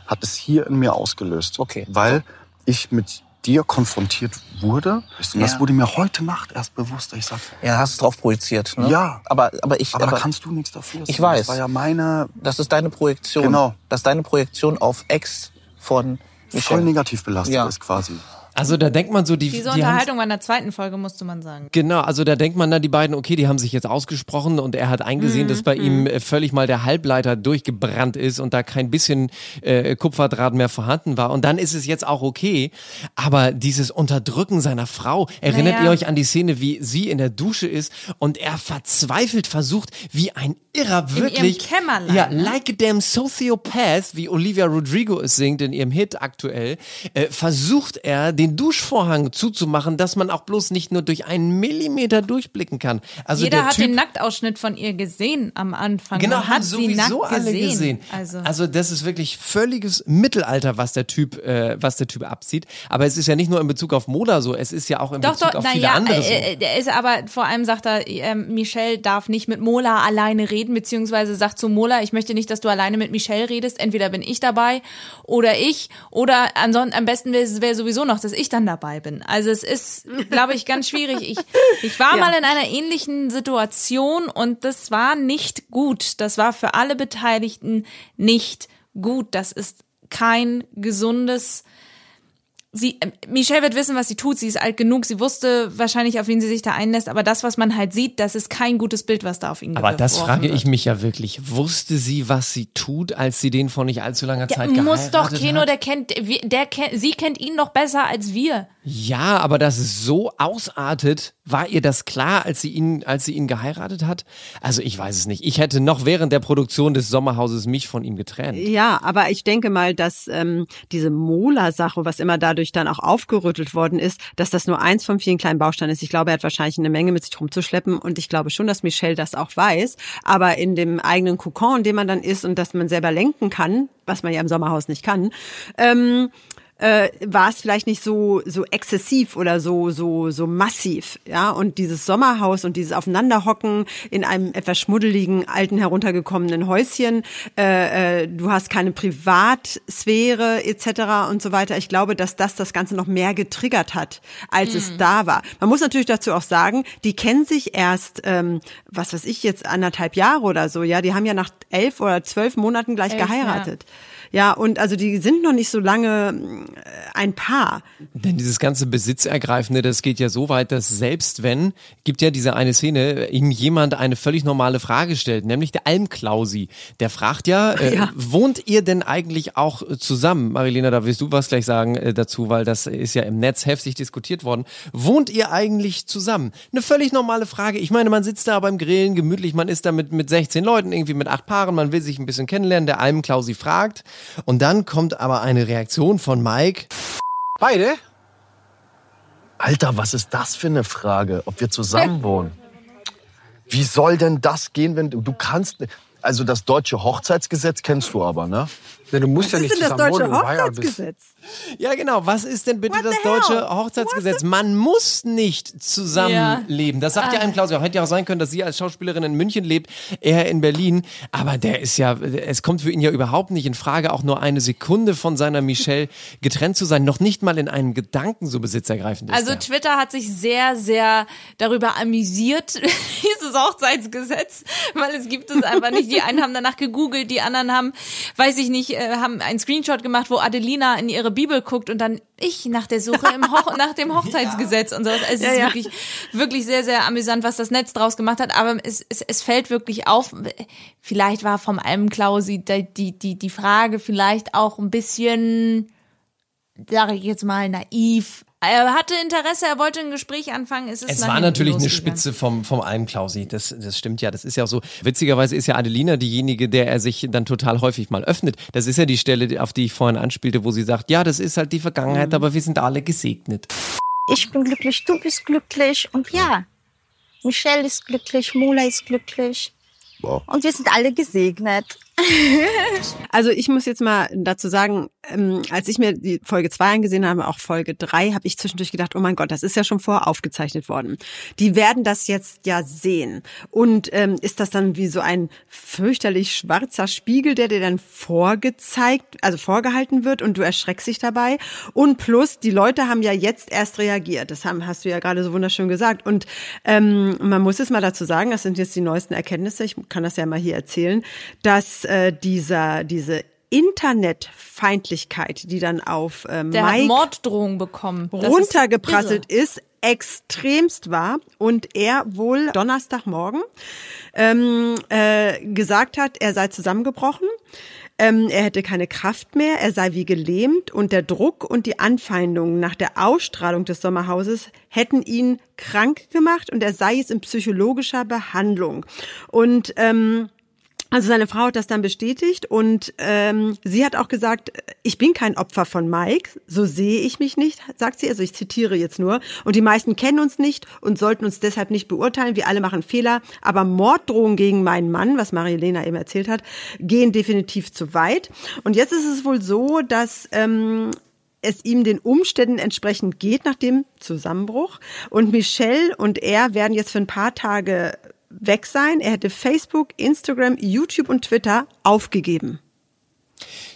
[SPEAKER 9] hat es hier in mir ausgelöst.
[SPEAKER 4] Okay.
[SPEAKER 9] Weil ich mit dir konfrontiert wurde. Und das
[SPEAKER 4] Ja.
[SPEAKER 9] wurde mir heute Nacht erst bewusst. Ich sag,
[SPEAKER 4] Ja, hast du drauf projiziert, ne?
[SPEAKER 9] Ja.
[SPEAKER 4] Aber, aber ich,
[SPEAKER 9] aber, da kannst du nichts dafür.
[SPEAKER 4] ich weiß.
[SPEAKER 9] Das war ja meine
[SPEAKER 4] das ist deine Projektion.
[SPEAKER 9] Genau.
[SPEAKER 4] Das ist deine Projektion auf Ex von Michelle.
[SPEAKER 9] Voll negativ belastet
[SPEAKER 4] Ja.
[SPEAKER 9] ist quasi.
[SPEAKER 6] Also da denkt man so, die,
[SPEAKER 3] Diese
[SPEAKER 6] die
[SPEAKER 3] Unterhaltung war in der zweiten Folge, musste man sagen.
[SPEAKER 6] Genau, also da denkt man, na, die beiden, okay, die haben sich jetzt ausgesprochen und er hat eingesehen, dass bei ihm äh, völlig mal der Halbleiter durchgebrannt ist und da kein bisschen äh, Kupferdraht mehr vorhanden war. Und dann ist es jetzt auch okay. Aber dieses Unterdrücken seiner Frau, erinnert
[SPEAKER 3] Naja.
[SPEAKER 6] ihr euch an die Szene, wie sie in der Dusche ist und er verzweifelt versucht, wie ein Irrer
[SPEAKER 3] ihrem
[SPEAKER 6] wirklich.
[SPEAKER 3] Kämmerlein,
[SPEAKER 6] Ja,
[SPEAKER 3] ne?
[SPEAKER 6] like a damn sociopath, wie Olivia Rodrigo es singt in ihrem Hit aktuell, äh, versucht er, den Duschvorhang zuzumachen, dass man auch bloß nicht nur durch einen Millimeter durchblicken kann. Also
[SPEAKER 3] Jeder
[SPEAKER 6] der
[SPEAKER 3] hat
[SPEAKER 6] typ,
[SPEAKER 3] den Nacktausschnitt von ihr gesehen am Anfang.
[SPEAKER 6] Genau,
[SPEAKER 3] man hat sie nackt
[SPEAKER 6] sowieso alle
[SPEAKER 3] gesehen.
[SPEAKER 6] gesehen.
[SPEAKER 3] Also,
[SPEAKER 6] Also, das ist wirklich völliges Mittelalter, was der Typ, äh, was der Typ abzieht. Aber es ist ja nicht nur in Bezug auf Moda so, es ist ja auch in
[SPEAKER 3] doch,
[SPEAKER 6] Bezug
[SPEAKER 3] doch,
[SPEAKER 6] auf viele
[SPEAKER 3] ja,
[SPEAKER 6] andere so.
[SPEAKER 3] äh, äh, der ist aber vor allem sagt er, ähm, Michelle darf nicht mit Mola alleine reden, beziehungsweise sagt zu Mola, ich möchte nicht, dass du alleine mit Michelle redest. Entweder bin ich dabei oder ich oder ansonsten am besten wäre wär sowieso noch, dass ich dann dabei bin. Also es ist, glaube ich, ganz schwierig. Ich, ich war <laughs> mal in einer ähnlichen Situation und das war nicht gut. Das war für alle Beteiligten nicht gut. Das ist kein gesundes sie, äh, Michelle wird wissen, was sie tut. Sie ist alt genug. Sie wusste wahrscheinlich, auf wen sie sich da einlässt. Aber das, was man halt sieht, das ist kein gutes Bild, was da auf ihn
[SPEAKER 6] Aber das frage
[SPEAKER 3] wird.
[SPEAKER 6] ich mich ja wirklich. Wusste sie, was sie tut, als sie den vor nicht allzu langer
[SPEAKER 3] Der
[SPEAKER 6] Zeit
[SPEAKER 3] muss doch,
[SPEAKER 6] geheiratet
[SPEAKER 3] Keno,
[SPEAKER 6] hat?
[SPEAKER 3] der kennt, der kennt, sie kennt ihn noch besser als wir.
[SPEAKER 6] Ja, aber dass es so ausartet, war ihr das klar, als sie ihn, als sie ihn geheiratet hat? Also ich weiß es nicht. Ich hätte noch während der Produktion des Sommerhauses mich von ihm getrennt.
[SPEAKER 5] Ja, aber ich denke mal, dass ähm, diese Mola-Sache, was immer dadurch dann auch aufgerüttelt worden ist, dass das nur eins von vielen kleinen Bausteinen ist. Ich glaube, er hat wahrscheinlich eine Menge mit sich rumzuschleppen und ich glaube schon, dass Michelle das auch weiß. Aber in dem eigenen Kokon, in dem man dann ist und dass man selber lenken kann, was man ja im Sommerhaus nicht kann, ähm, äh, war es vielleicht nicht so so exzessiv oder so so so massiv, ja. Und dieses Sommerhaus und dieses Aufeinanderhocken in einem etwas schmuddeligen alten heruntergekommenen Häuschen, äh, äh, du hast keine Privatsphäre etc. und so weiter. Ich glaube, dass das das Ganze noch mehr getriggert hat, als es da war. Man muss natürlich dazu auch sagen, die kennen sich erst, ähm, was weiß ich jetzt anderthalb Jahre oder so, ja. Die haben ja nach elf oder zwölf Monaten gleich
[SPEAKER 3] Elf,
[SPEAKER 5] geheiratet. Ja, und also die sind noch nicht so lange äh, ein Paar.
[SPEAKER 6] Denn dieses ganze Besitzergreifende, das geht ja so weit, dass selbst wenn, gibt ja diese eine Szene, ihm jemand eine völlig normale Frage stellt, nämlich der Almklausi. Der fragt ja, äh,
[SPEAKER 5] Ja.
[SPEAKER 6] wohnt ihr denn eigentlich auch äh, zusammen? Marilena, da wirst du was gleich sagen äh, dazu, weil das ist ja im Netz heftig diskutiert worden. Wohnt ihr eigentlich zusammen? Eine völlig normale Frage. Ich meine, man sitzt da beim Grillen gemütlich, man ist da mit, mit 16 Leuten, irgendwie mit acht Paaren, man will sich ein bisschen kennenlernen. Der Almklausi fragt und dann kommt aber eine Reaktion von Mike.
[SPEAKER 10] Beide?
[SPEAKER 9] Alter, was ist das für eine Frage, ob wir zusammen <laughs> wohnen? Wie soll denn das gehen, wenn du, du kannst, also das deutsche Hochzeitsgesetz kennst du aber, ne?
[SPEAKER 10] Ne, du musst ja
[SPEAKER 5] Was
[SPEAKER 10] nicht
[SPEAKER 5] ist denn das
[SPEAKER 10] zusammen
[SPEAKER 5] deutsche. Hochzeitsgesetz?
[SPEAKER 6] Ja, genau. Was ist denn bitte
[SPEAKER 5] What
[SPEAKER 6] das deutsche? Hochzeitsgesetz? Man muss nicht zusammenleben. Das sagt ja einem Klaus. Ja, hätte ja auch sein können, dass sie als Schauspielerin in München lebt, er in Berlin. Aber der ist ja, es kommt für ihn ja überhaupt nicht in Frage, auch nur eine Sekunde von seiner Michelle <laughs> getrennt zu sein. Noch nicht mal in einem Gedanken so besitzergreifend ist
[SPEAKER 3] Also
[SPEAKER 6] er.
[SPEAKER 3] Twitter hat sich sehr, sehr darüber amüsiert, <laughs> dieses Hochzeitsgesetz, weil es gibt es einfach nicht. Die einen haben danach gegoogelt, die anderen haben, weiß ich nicht, äh, haben einen Screenshot gemacht, wo Adelina in ihre Bibel guckt und dann ich nach der Suche Hoch <laughs> nach dem Hochzeitsgesetz und sowas. Es ist
[SPEAKER 5] Ja, ja.
[SPEAKER 3] wirklich, wirklich sehr, sehr amüsant, was das Netz draus gemacht hat. Aber es, es, es fällt wirklich auf. Vielleicht war vom Almklausi die, die, die, die Frage vielleicht auch ein bisschen sage ich jetzt mal, naiv. Er hatte Interesse, er wollte ein Gespräch anfangen. Es, ist
[SPEAKER 6] Es war natürlich eine. Spitze vom, vom Almklausi. Das, das stimmt ja. Das ist ja auch so. Witzigerweise ist ja Adelina diejenige, der er sich dann total häufig mal öffnet. Das ist ja die Stelle, auf die ich vorhin anspielte, wo sie sagt, ja, das ist halt die Vergangenheit,
[SPEAKER 3] Mhm.
[SPEAKER 6] aber wir sind alle gesegnet.
[SPEAKER 7] Ich bin glücklich, du bist glücklich und ja, Michelle ist glücklich, Mola ist glücklich.
[SPEAKER 9] Wow.
[SPEAKER 7] Und wir sind alle gesegnet. <laughs>
[SPEAKER 5] Also ich muss jetzt mal dazu sagen, ähm, als ich mir die Folge 2 angesehen habe, auch Folge 3, habe ich zwischendurch gedacht, oh mein Gott, das ist ja schon vorher aufgezeichnet worden. Die werden das jetzt ja sehen. Und ähm, ist das dann wie so ein fürchterlich schwarzer Spiegel, der dir dann vorgezeigt, also vorgehalten wird und du erschreckst dich dabei? Und plus, die Leute haben ja jetzt erst reagiert. Das haben, hast du ja gerade so wunderschön gesagt. Und ähm, man muss es mal dazu sagen, das sind jetzt die neuesten Erkenntnisse, ich kann das ja mal hier erzählen, dass äh, dieser, diese Internetfeindlichkeit, die dann auf äh,
[SPEAKER 3] Der
[SPEAKER 5] Mike
[SPEAKER 3] Morddrohungen bekommen. Das ist
[SPEAKER 5] runtergeprasselt
[SPEAKER 3] irre.
[SPEAKER 5] ist, extremst war und er wohl Donnerstagmorgen ähm, äh, gesagt hat, er sei zusammengebrochen. Ähm, er hätte keine Kraft mehr, er sei wie gelähmt und der Druck und die Anfeindungen nach der Ausstrahlung des Sommerhauses hätten ihn krank gemacht und er sei jetzt in psychologischer Behandlung. Und ähm, also seine Frau hat das dann bestätigt und ähm, sie hat auch gesagt, ich bin kein Opfer von Mike, so sehe ich mich nicht, sagt sie. Also ich zitiere jetzt nur. Und die meisten kennen uns nicht und sollten uns deshalb nicht beurteilen. Wir alle machen Fehler. Aber Morddrohungen gegen meinen Mann, was Marilena eben erzählt hat, gehen definitiv zu weit. Und jetzt ist es wohl so, dass ähm, es ihm den Umständen entsprechend geht nach dem Zusammenbruch. Und Michelle und er werden jetzt für ein paar Tage weg sein. Er hätte Facebook, Instagram, YouTube und Twitter aufgegeben.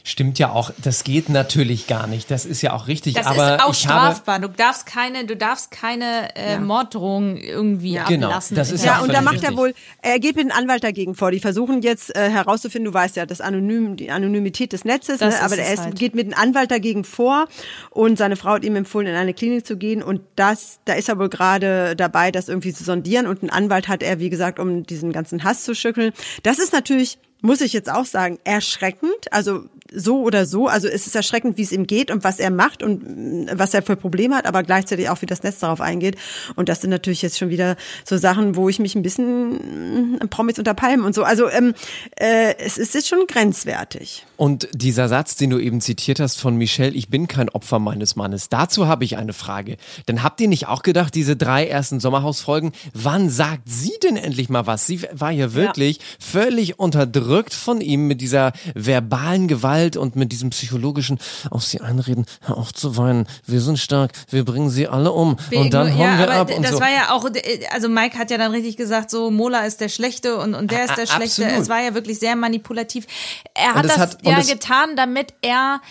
[SPEAKER 6] Stimmt ja auch, das geht natürlich gar nicht. Das ist ja auch richtig.
[SPEAKER 3] Das
[SPEAKER 6] aber
[SPEAKER 3] ist auch strafbar. Du darfst keine, du darfst keine äh, Morddrohungen irgendwie
[SPEAKER 6] Genau,
[SPEAKER 3] ablassen.
[SPEAKER 6] das ist
[SPEAKER 5] Ja,
[SPEAKER 6] auch
[SPEAKER 5] und da macht er wohl, er geht mit einem Anwalt dagegen vor. Die versuchen jetzt äh, herauszufinden, du weißt ja, das Anonym, die Anonymität des Netzes, ne?
[SPEAKER 3] ist
[SPEAKER 5] aber er
[SPEAKER 3] halt.
[SPEAKER 5] geht mit einem Anwalt dagegen vor und seine Frau hat ihm empfohlen, in eine Klinik zu gehen und das, da ist er wohl gerade dabei, das irgendwie zu sondieren und einen Anwalt hat er, wie gesagt, um diesen ganzen Hass zu schütteln. Das ist natürlich muss ich jetzt auch sagen, erschreckend. Also so oder so. Also es ist erschreckend, wie es ihm geht und was er macht und mm, was er für Probleme hat, aber gleichzeitig auch, wie das Netz darauf eingeht. Und das sind natürlich jetzt schon wieder so Sachen, wo ich mich ein bisschen mm, Promis unter Palmen und so. Also ähm, äh, es ist jetzt schon grenzwertig.
[SPEAKER 6] Und dieser Satz, den du eben zitiert hast von Michelle, ich bin kein Opfer meines Mannes, dazu habe ich eine Frage. Denn habt ihr nicht auch gedacht, diese drei ersten Sommerhausfolgen, wann sagt sie denn endlich mal was? Sie war ja wirklich völlig unterdrückt von ihm mit dieser verbalen Gewalt und mit diesem psychologischen auf sie einreden, hör auf zu weinen, wir sind stark, wir bringen sie alle um
[SPEAKER 3] Wir
[SPEAKER 6] und dann hauen
[SPEAKER 3] ja,
[SPEAKER 6] wir
[SPEAKER 3] aber
[SPEAKER 6] ab und
[SPEAKER 3] das
[SPEAKER 6] so.
[SPEAKER 3] war ja auch, also Mike hat ja dann richtig gesagt, so Mola ist der Schlechte und, und der ist der
[SPEAKER 6] A-
[SPEAKER 3] Schlechte.
[SPEAKER 6] absolut.
[SPEAKER 3] Es war ja wirklich sehr manipulativ. Er hat das
[SPEAKER 6] hat-
[SPEAKER 3] ja getan, damit er,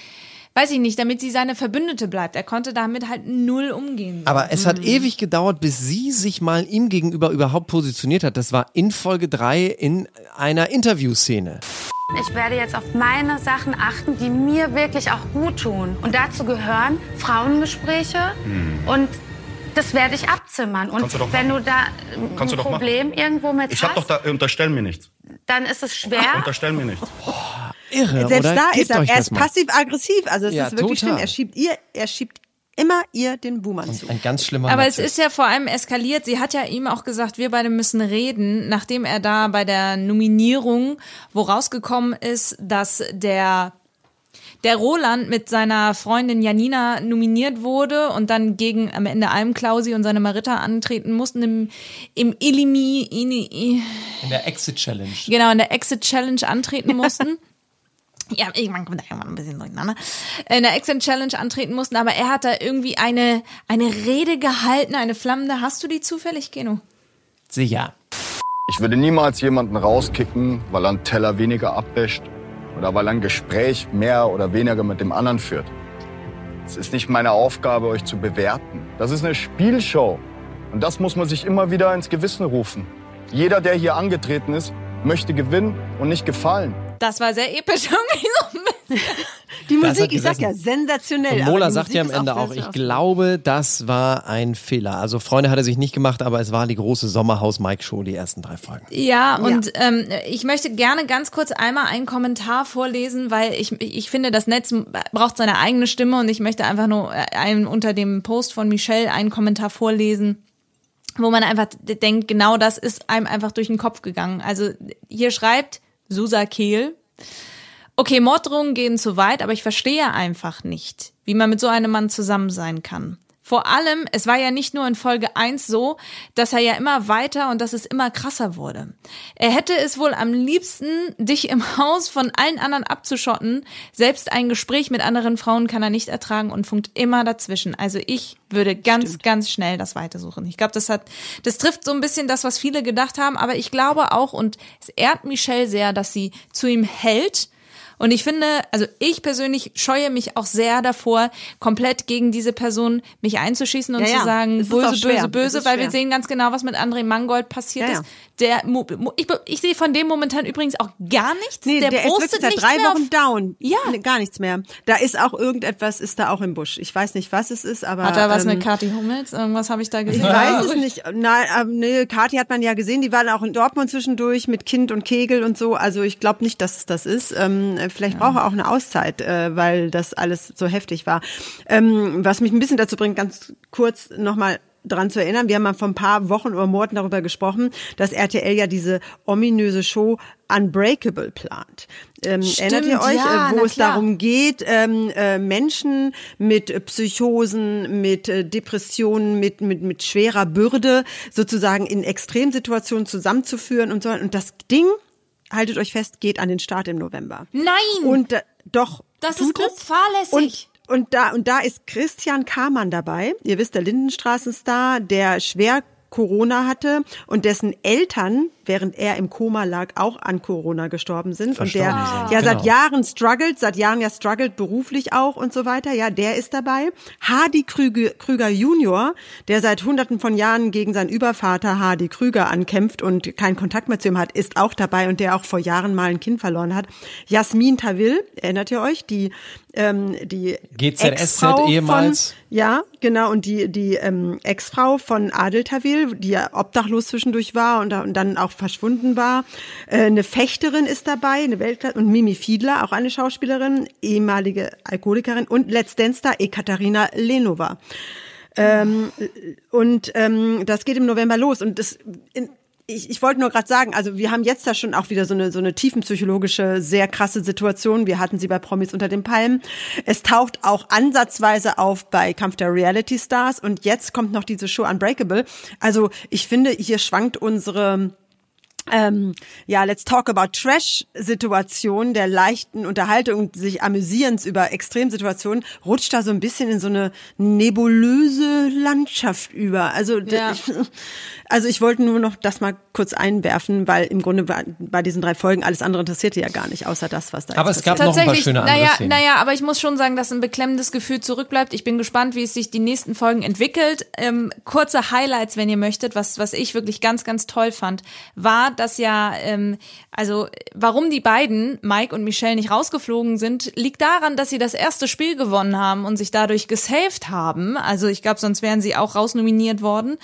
[SPEAKER 3] weiß ich nicht, damit sie seine Verbündete bleibt. Er konnte damit halt null umgehen.
[SPEAKER 6] Aber es
[SPEAKER 3] Mhm.
[SPEAKER 6] hat ewig gedauert, bis sie sich mal ihm gegenüber überhaupt positioniert hat. Das war in Folge 3 in einer Interviewszene.
[SPEAKER 8] Ich werde jetzt auf meine Sachen achten, die mir wirklich auch gut tun. Und dazu gehören Frauengespräche und das werde ich abzimmern. Und
[SPEAKER 11] du doch
[SPEAKER 8] wenn du
[SPEAKER 11] machen.
[SPEAKER 8] da ein
[SPEAKER 11] du doch
[SPEAKER 8] Problem irgendwo mit
[SPEAKER 11] Ich hab doch
[SPEAKER 8] hast,
[SPEAKER 11] da, unterstell mir nichts.
[SPEAKER 8] dann ist es schwer.
[SPEAKER 11] Unterstell mir nichts.
[SPEAKER 6] Irre,
[SPEAKER 5] Selbst
[SPEAKER 6] oder?
[SPEAKER 5] da
[SPEAKER 6] Gebt
[SPEAKER 5] ist er, er ist passiv-aggressiv. Also es
[SPEAKER 6] Ja,
[SPEAKER 5] ist wirklich
[SPEAKER 6] total.
[SPEAKER 5] schlimm. Er schiebt ihr, er schiebt immer ihr den Buhmann zu.
[SPEAKER 6] Ein ganz schlimmer
[SPEAKER 3] Aber es
[SPEAKER 6] Narzisst.
[SPEAKER 3] ist ja vor allem eskaliert. Sie hat ja ihm auch gesagt, wir beide müssen reden, nachdem er da bei der Nominierung, wo rausgekommen ist, dass der der Roland mit seiner Freundin Janina nominiert wurde und dann gegen am Ende Almklausi und seine Marita antreten mussten im, im Illimi, Ini,
[SPEAKER 6] In der Exit Challenge.
[SPEAKER 3] genau, in der Exit Challenge antreten <laughs> mussten. Ja, irgendwann kommt da irgendwann ein bisschen durcheinander. In der Exit Challenge antreten mussten, aber er hat da irgendwie eine, eine Rede gehalten, eine flammende. Hast du die zufällig, Geno?
[SPEAKER 6] Sicher.
[SPEAKER 12] Ich würde niemals jemanden rauskicken, weil er einen Teller weniger abwäscht oder weil er ein Gespräch mehr oder weniger mit dem anderen führt. Es ist nicht meine Aufgabe, euch zu bewerten. Das ist eine Spielshow. Und das muss man sich immer wieder ins Gewissen rufen. Jeder, der hier angetreten ist, möchte gewinnen und nicht gefallen.
[SPEAKER 3] Das war sehr episch. <laughs> Irgendwie.
[SPEAKER 5] Die Musik, ich sag ja, sensationell.
[SPEAKER 6] Und Mola sagt
[SPEAKER 5] Musik
[SPEAKER 6] ja am Ende auch,
[SPEAKER 5] sehr,
[SPEAKER 6] ich glaube, das war ein Fehler. Also Freunde hat er sich nicht gemacht, aber es war die große Sommerhaus-Mike-Show, die ersten drei Folgen.
[SPEAKER 3] Ja, und Ähm, ich möchte gerne ganz kurz einmal einen Kommentar vorlesen, weil ich, ich finde, das Netz braucht seine eigene Stimme und ich möchte einfach nur einen, unter dem Post von Michelle einen Kommentar vorlesen wo man einfach denkt, genau das ist einem einfach durch den Kopf gegangen. Also hier schreibt Susa Kehl, okay, Morddrohungen gehen zu weit, aber ich verstehe einfach nicht, wie man mit so einem Mann zusammen sein kann. Vor allem, es war ja nicht nur in Folge 1 so, dass er ja immer weiter und dass es immer krasser wurde. Er hätte es wohl am liebsten, dich im Haus von allen anderen abzuschotten. Selbst ein Gespräch mit anderen Frauen kann er nicht ertragen und funkt immer dazwischen. Also ich würde ganz, ganz schnell das weitersuchen. Ich glaube, das hat, das trifft so ein bisschen das, was viele gedacht haben, aber ich glaube auch, und es ehrt Michelle sehr, dass sie zu ihm hält Und ich finde, also ich persönlich scheue mich auch sehr davor, komplett gegen diese Person mich einzuschießen und
[SPEAKER 5] Ja, ja.
[SPEAKER 3] zu sagen,
[SPEAKER 5] ist
[SPEAKER 3] böse, böse, böse,
[SPEAKER 5] ist
[SPEAKER 3] weil wir sehen ganz genau, was mit André Mangold passiert
[SPEAKER 5] Ja,
[SPEAKER 3] ist. Der, ich, ich sehe von dem momentan übrigens auch gar nichts.
[SPEAKER 5] Nee,
[SPEAKER 3] der,
[SPEAKER 5] der, ist
[SPEAKER 3] postet
[SPEAKER 5] wirklich seit drei Wochen down.
[SPEAKER 3] Ja.
[SPEAKER 5] Gar nichts mehr. Da ist auch irgendetwas, ist da auch im Busch. Ich weiß nicht, was es ist, aber.
[SPEAKER 3] Hat er was
[SPEAKER 5] ähm,
[SPEAKER 3] mit Kathi Hummels? Irgendwas habe ich da gesehen.
[SPEAKER 5] Ich weiß es <laughs> nicht. Nein, aber nee, Kathi hat man ja gesehen, die waren auch in Dortmund zwischendurch mit Kind und Kegel und so. Also ich glaube nicht, dass es das ist. Ähm, vielleicht braucht er auch eine Auszeit, äh, weil das alles so heftig war. Ähm, was mich ein bisschen dazu bringt, ganz kurz nochmal dran zu erinnern, wir haben mal vor ein paar Wochen oder Monaten darüber gesprochen, dass RTL ja diese ominöse Show Unbreakable plant. Ähm,
[SPEAKER 3] Stimmt,
[SPEAKER 5] erinnert ihr euch,
[SPEAKER 3] ja,
[SPEAKER 5] äh, wo
[SPEAKER 3] na
[SPEAKER 5] es
[SPEAKER 3] klar.
[SPEAKER 5] darum geht, ähm, äh, Menschen mit Psychosen, mit äh, Depressionen, mit, mit, mit schwerer Bürde sozusagen in Extremsituationen zusammenzuführen und so. Und das Ding, haltet euch fest, geht an den Start im November.
[SPEAKER 3] Nein!
[SPEAKER 5] Und äh, doch.
[SPEAKER 3] Das ist grob fahrlässig.
[SPEAKER 5] Und, und da, und da ist Christian Kamann dabei. Ihr wisst, der Lindenstraßenstar, der schwer Corona hatte und dessen Eltern, während er im Koma lag, auch an Corona gestorben sind und der
[SPEAKER 6] sind,
[SPEAKER 5] ja
[SPEAKER 6] genau.
[SPEAKER 5] seit Jahren struggelt, seit Jahren ja struggelt beruflich auch und so weiter. Ja, der ist dabei. Hardy Krüger, Krüger Junior, der seit hunderten von Jahren gegen seinen Übervater Hardy Krüger ankämpft und keinen Kontakt mehr zu ihm hat, ist auch dabei und der auch vor Jahren mal ein Kind verloren hat. Jasmin Tawil, erinnert ihr euch, die ähm, die
[SPEAKER 6] GZSZ
[SPEAKER 5] Ex-Frau von-
[SPEAKER 6] ehemals.
[SPEAKER 5] ja, genau. Und die, die ähm, Ex-Frau von Adel Tawil, die ja obdachlos zwischendurch war und, und dann auch verschwunden war. Äh, eine Fechterin ist dabei, eine Weltklasse. Und Mimi Fiedler, auch eine Schauspielerin, ehemalige Alkoholikerin. Und Let's Dance Star Ekaterina Lenova. Ähm, und ähm, das geht im November los. Und das in, ich, ich wollte nur gerade sagen, also wir haben jetzt da schon auch wieder so eine so eine tiefenpsychologische, sehr krasse Situation. Wir hatten sie bei Promis unter den Palmen. Es taucht auch ansatzweise auf bei Kampf der Reality Stars und jetzt kommt noch diese Show Unbreakable. Also ich finde, hier schwankt unsere ähm, ja, let's talk about Trash-Situation der leichten Unterhaltung und sich Amüsierens über Extremsituationen, rutscht da so ein bisschen in so eine nebulöse Landschaft über. Also,
[SPEAKER 3] Ja.
[SPEAKER 5] ich, <laughs> also ich wollte nur noch das mal kurz einwerfen, weil im Grunde bei, bei diesen drei Folgen alles andere interessierte ja gar nicht, außer das, was da
[SPEAKER 6] Aber
[SPEAKER 5] jetzt
[SPEAKER 6] es gab
[SPEAKER 5] passiert.
[SPEAKER 6] noch ein paar
[SPEAKER 3] Tatsächlich,
[SPEAKER 6] schöne andere
[SPEAKER 3] naja,
[SPEAKER 6] Szenen.
[SPEAKER 3] naja, aber ich muss schon sagen, dass ein beklemmendes Gefühl zurückbleibt. Ich bin gespannt, wie es sich die nächsten Folgen entwickelt. Ähm, kurze Highlights, wenn ihr möchtet, was, was ich wirklich ganz, ganz toll fand, war, dass ja, ähm, also warum die beiden, Mike und Michelle, nicht rausgeflogen sind, liegt daran, dass sie das erste Spiel gewonnen haben und sich dadurch gesaved haben. Also ich glaube, sonst wären sie auch rausnominiert worden.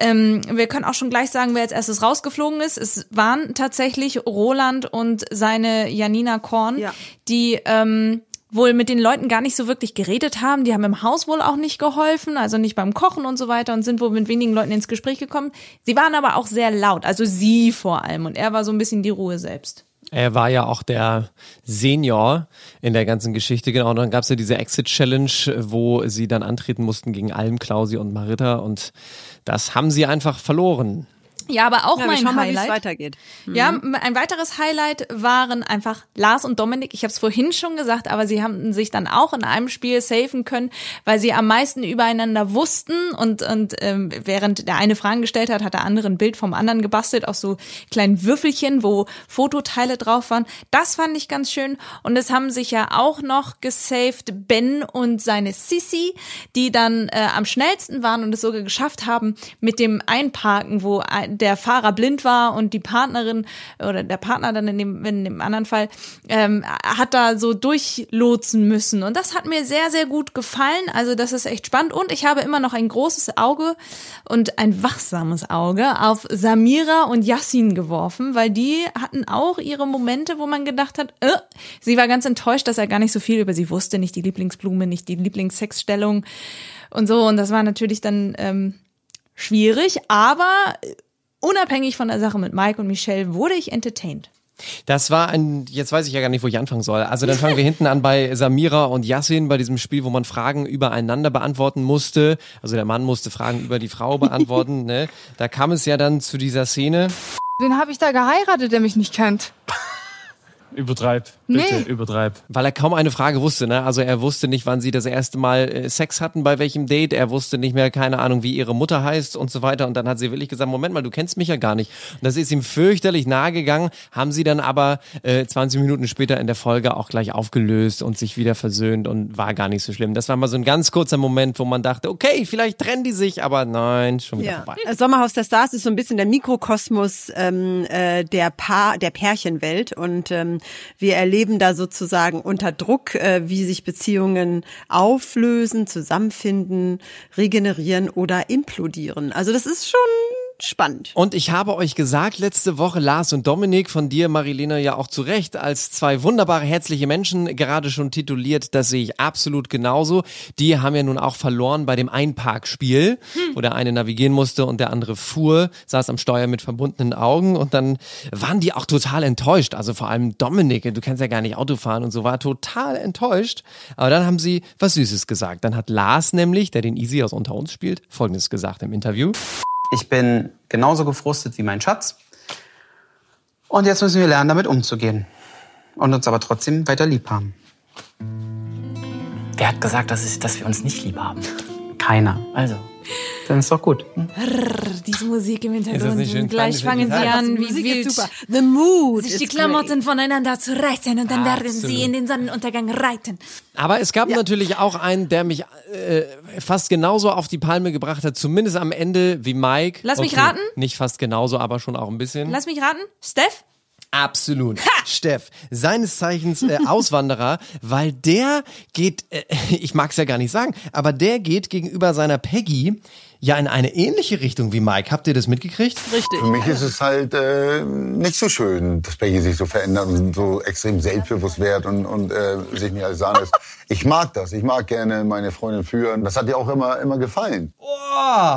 [SPEAKER 3] Ähm, wir können auch schon gleich sagen, wer als erstes rausgeflogen ist. Es waren tatsächlich Roland und seine Janina Korn,
[SPEAKER 5] Ja.
[SPEAKER 3] die ähm, wohl mit den Leuten gar nicht so wirklich geredet haben. Die haben im Haus wohl auch nicht geholfen, also nicht beim Kochen und so weiter und sind wohl mit wenigen Leuten ins Gespräch gekommen. Sie waren aber auch sehr laut, also sie vor allem. Und er war so ein bisschen die Ruhe selbst.
[SPEAKER 6] Er war ja auch der Senior in der ganzen Geschichte, genau. Und dann gab es ja diese Exit-Challenge, wo sie dann antreten mussten gegen Alm, Klausi und Maritta. Und das haben sie einfach verloren.
[SPEAKER 3] Ja, aber auch
[SPEAKER 5] Ja,
[SPEAKER 3] mein
[SPEAKER 5] schauen mal, wie es
[SPEAKER 3] Highlight.
[SPEAKER 5] weitergeht.
[SPEAKER 3] Ja, ein weiteres Highlight waren einfach Lars und Dominik. Ich habe es vorhin schon gesagt, aber sie haben sich dann auch in einem Spiel safen können, weil sie am meisten übereinander wussten und und ähm, während der eine Fragen gestellt hat, hat der andere ein Bild vom anderen gebastelt aus so kleinen Würfelchen, wo Fototeile drauf waren. Das fand ich ganz schön und es haben sich ja auch noch gesaved Ben und seine Sissy, die dann äh, am schnellsten waren und es sogar geschafft haben mit dem Einparken, wo ein, der Fahrer blind war und die Partnerin oder der Partner dann in dem, in dem anderen Fall ähm, hat da so durchlotsen müssen. Und das hat mir sehr, sehr gut gefallen. Also das ist echt spannend. Und ich habe immer noch ein großes Auge und ein wachsames Auge auf Samira und Yassin geworfen, weil die hatten auch ihre Momente, wo man gedacht hat, äh, sie war ganz enttäuscht, dass er gar nicht so viel über sie wusste, nicht die Lieblingsblume, nicht die Lieblingssexstellung und so. Und das war natürlich dann ähm, schwierig, aber unabhängig von der Sache mit Mike und Michelle wurde ich entertained.
[SPEAKER 6] Das war ein, jetzt weiß ich ja gar nicht, wo ich anfangen soll. Also dann fangen wir hinten an bei Samira und Yassin, bei diesem Spiel, wo man Fragen übereinander beantworten musste. Also der Mann musste Fragen über die Frau beantworten. <laughs> ne? Da kam es ja dann zu dieser Szene.
[SPEAKER 11] Wen habe ich da geheiratet, der mich nicht kennt? Übertreib. Bitte,
[SPEAKER 3] Nee.
[SPEAKER 11] übertreib.
[SPEAKER 6] Weil er kaum eine Frage wusste, ne? Also er wusste nicht, wann sie das erste Mal äh, Sex hatten, bei welchem Date. Er wusste nicht mehr, keine Ahnung, wie ihre Mutter heißt und so weiter. Und dann hat sie wirklich gesagt, Moment mal, du kennst mich ja gar nicht. Und das ist ihm fürchterlich nahe gegangen, haben sie dann aber äh, 20 Minuten später in der Folge auch gleich aufgelöst und sich wieder versöhnt und war gar nicht so schlimm. Das war mal so ein ganz kurzer Moment, wo man dachte, okay, vielleicht trennen die sich, aber nein, schon wieder
[SPEAKER 5] Ja.
[SPEAKER 6] vorbei.
[SPEAKER 5] Äh, Sommerhaus der Stars ist so ein bisschen der Mikrokosmos ähm, äh, der Paar, der Pärchenwelt und ähm, wir erleben da sozusagen unter Druck, äh, wie sich Beziehungen auflösen, zusammenfinden, regenerieren oder implodieren. Also das ist schon spannend.
[SPEAKER 6] Und ich habe euch gesagt, letzte Woche, Lars und Dominik, von dir, Marilena, ja auch zu Recht, als zwei wunderbare, herzliche Menschen, gerade schon tituliert, das sehe ich absolut genauso. Die haben ja nun auch verloren bei dem Einparkspiel, wo der eine navigieren musste und der andere fuhr, saß am Steuer mit verbundenen Augen und dann waren die auch total enttäuscht. Also vor allem Dominik, du kannst ja gar nicht Auto fahren und so, war total enttäuscht. Aber dann haben sie was Süßes gesagt. Dann hat Lars nämlich, der den Easy aus Unter uns spielt, Folgendes gesagt im Interview.
[SPEAKER 13] Ich bin genauso gefrustet wie mein Schatz. Und jetzt müssen wir lernen, damit umzugehen. Und uns aber trotzdem weiter lieb haben.
[SPEAKER 14] Wer hat gesagt, dass, es, dass wir uns nicht lieb haben?
[SPEAKER 13] Keiner.
[SPEAKER 14] Also.
[SPEAKER 13] Dann ist doch gut.
[SPEAKER 3] Diese Musik im
[SPEAKER 6] Ist das
[SPEAKER 3] Hintergrund. gleich fangen sie an,
[SPEAKER 5] Die
[SPEAKER 3] wie
[SPEAKER 5] Musik
[SPEAKER 3] wild
[SPEAKER 5] ist super. The mood
[SPEAKER 3] sich die Klamotten
[SPEAKER 5] great.
[SPEAKER 3] voneinander zu reißen und dann werden sie
[SPEAKER 6] Absolut.
[SPEAKER 3] in den Sonnenuntergang reiten.
[SPEAKER 6] Aber es gab natürlich auch einen, der mich äh, fast genauso auf die Palme gebracht hat, zumindest am Ende wie Mike.
[SPEAKER 3] Lass mich raten.
[SPEAKER 6] Nicht fast genauso, aber schon auch ein bisschen.
[SPEAKER 3] Lass mich raten, Steph?
[SPEAKER 6] Absolut. Steff, seines Zeichens äh, <laughs> Auswanderer, weil der geht, äh, <laughs> ich mag es ja gar nicht sagen, aber der geht gegenüber seiner Peggy ja in eine ähnliche Richtung wie Mike. Habt ihr das mitgekriegt?
[SPEAKER 5] Richtig.
[SPEAKER 15] Für mich ist es halt äh, nicht so schön, dass Peggy sich so verändert und so extrem selbstbewusst wird und, und äh, sich nicht alles sagen lässt. Ich mag das. Ich mag gerne meine Freundin führen. Das hat ihr auch immer, immer gefallen.
[SPEAKER 6] Oh,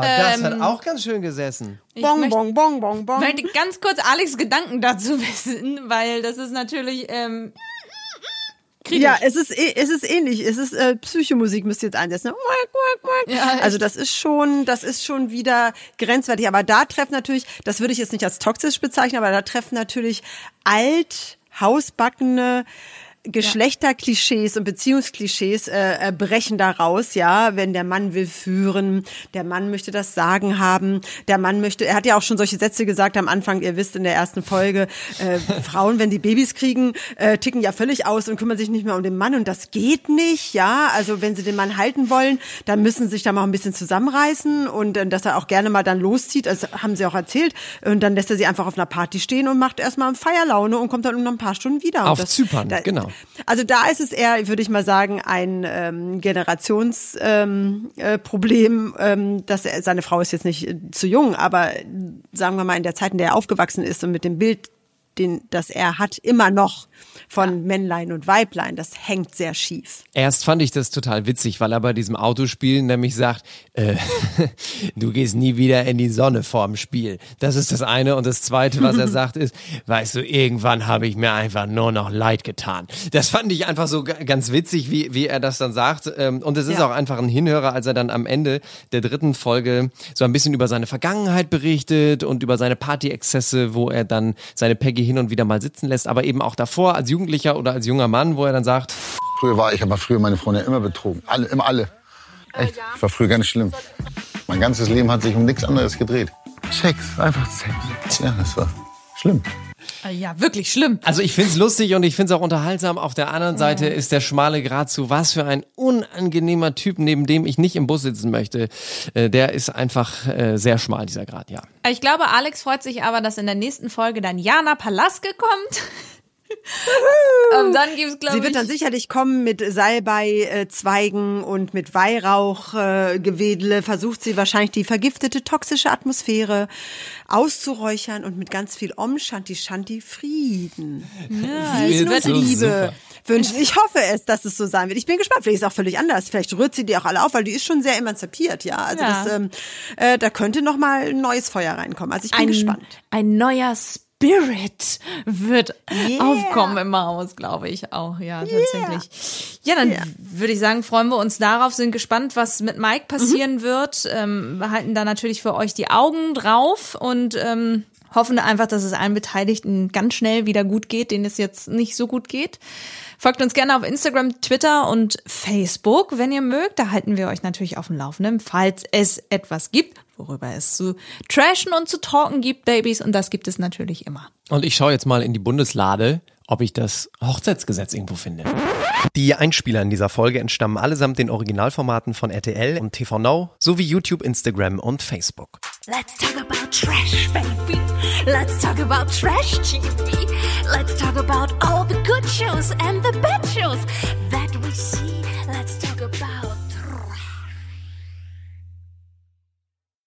[SPEAKER 6] das
[SPEAKER 3] Ähm,
[SPEAKER 6] hat auch ganz schön gesessen.
[SPEAKER 3] Ich
[SPEAKER 5] Bong,
[SPEAKER 3] möchte-
[SPEAKER 5] bong, bong, bong, bong.
[SPEAKER 3] möchte ganz kurz Alex Gedanken dazu <laughs> wissen, weil das ist natürlich ähm, kritisch.
[SPEAKER 5] Ja, es ist, eh- es ist ähnlich. Es ist äh, Psychomusik müsst ihr jetzt einsetzen.
[SPEAKER 3] Ja,
[SPEAKER 5] also das ist schon, das ist schon wieder grenzwertig. Aber da treffen natürlich, das würde ich jetzt nicht als toxisch bezeichnen, aber da treffen natürlich alt, hausbackene Geschlechterklischees und Beziehungsklischees äh, äh, brechen da raus, ja, wenn der Mann will führen, der Mann möchte das Sagen haben, der Mann möchte, er hat ja auch schon solche Sätze gesagt am Anfang, ihr wisst in der ersten Folge, äh, <laughs> Frauen, wenn die Babys kriegen, äh, ticken ja völlig aus und kümmern sich nicht mehr um den Mann und das geht nicht, ja, also wenn sie den Mann halten wollen, dann müssen sie sich da mal ein bisschen zusammenreißen und äh, dass er auch gerne mal dann loszieht, das haben sie auch erzählt und dann lässt er sie einfach auf einer Party stehen und macht erstmal Feierlaune und kommt dann noch ein paar Stunden wieder.
[SPEAKER 6] Auf
[SPEAKER 5] das,
[SPEAKER 6] Zypern,
[SPEAKER 5] da,
[SPEAKER 6] genau.
[SPEAKER 5] Also da ist es eher, würde ich mal sagen, ein ähm, Generationsproblem, ähm, äh, Problem, ähm, dass er, seine Frau ist jetzt nicht äh, zu jung, aber sagen wir mal in der Zeit, in der er aufgewachsen ist und mit dem Bild, den, das er hat, immer noch von Männlein und Weiblein, das hängt sehr schief.
[SPEAKER 6] Erst fand ich das total witzig, weil er bei diesem Autospiel nämlich sagt, äh, <laughs> du gehst nie wieder in die Sonne vorm Spiel. Das ist das eine. Und das zweite, was er <laughs> sagt, ist, weißt du, irgendwann habe ich mir einfach nur noch leid getan. Das fand ich einfach so ganz witzig, wie, wie er das dann sagt. Ähm, Und es ist
[SPEAKER 5] Ja.
[SPEAKER 6] auch einfach ein Hinhörer, als er dann am Ende der dritten Folge so ein bisschen über seine Vergangenheit berichtet und über seine Partyexzesse, wo er dann seine Peggy hin und wieder mal sitzen lässt, aber eben auch davor als Jugendlicher oder als junger Mann, wo er dann sagt,
[SPEAKER 15] Früher war ich aber früher meine Freundin immer betrogen. Alle, immer alle. Echt. Ich war früher ganz schlimm. Mein ganzes Leben hat sich um nichts anderes gedreht. Sex, einfach Sex. Ja, das war schlimm.
[SPEAKER 3] Äh, Ja, wirklich schlimm.
[SPEAKER 6] Also ich find's lustig und ich find's auch unterhaltsam. Auf der anderen Seite ist der schmale Grat zu was für ein unangenehmer Typ, neben dem ich nicht im Bus sitzen möchte. Äh, Der ist einfach äh, sehr schmal, dieser Grad, ja.
[SPEAKER 3] Ich glaube, Alex freut sich aber, dass in der nächsten Folge dann Jana Palaske kommt. Ähm, dann gibt's, glaube
[SPEAKER 5] Sie
[SPEAKER 3] ich.
[SPEAKER 5] wird dann sicherlich kommen mit Salbei-Zweigen und mit Weihrauchgewedle. Versucht sie wahrscheinlich die vergiftete toxische Atmosphäre auszuräuchern und mit ganz viel Om Shanti Shanti Frieden.
[SPEAKER 3] Ja, es wird
[SPEAKER 5] und Liebe
[SPEAKER 6] super.
[SPEAKER 5] wünschen. Ich hoffe es, dass es so sein wird. Ich bin gespannt. Vielleicht ist es auch völlig anders. Vielleicht rührt sie die auch alle auf, weil die ist schon sehr emanzipiert. Ja, also
[SPEAKER 3] Ja.
[SPEAKER 5] Das, ähm, äh, da könnte noch mal ein neues Feuer reinkommen. Also ich bin
[SPEAKER 3] ein,
[SPEAKER 5] gespannt.
[SPEAKER 3] ein neuer Spirit wird
[SPEAKER 5] Yeah.
[SPEAKER 3] aufkommen im Haus, glaube ich auch. Ja, tatsächlich. Ja, dann würde ich sagen, freuen wir uns darauf, sind gespannt, was mit Mike passieren wird. Ähm, wir halten da natürlich für euch die Augen drauf und ähm, Hoffen einfach, dass es allen Beteiligten ganz schnell wieder gut geht, denen es jetzt nicht so gut geht. Folgt uns gerne auf Instagram, Twitter und Facebook, wenn ihr mögt. Da halten wir euch natürlich auf dem Laufenden, falls es etwas gibt, worüber es zu trashen und zu talken gibt, Babys. Und das gibt es natürlich immer.
[SPEAKER 6] Und ich schaue jetzt mal in die Bundeslade, ob ich das Hochzeitsgesetz irgendwo finde. Die Einspieler in dieser Folge entstammen allesamt den Originalformaten von RTL und TV Now sowie YouTube, Instagram und Facebook.
[SPEAKER 2] Let's talk about trash, baby. Let's talk about trash TV. Let's talk about all the good shows and the bad shows that we see.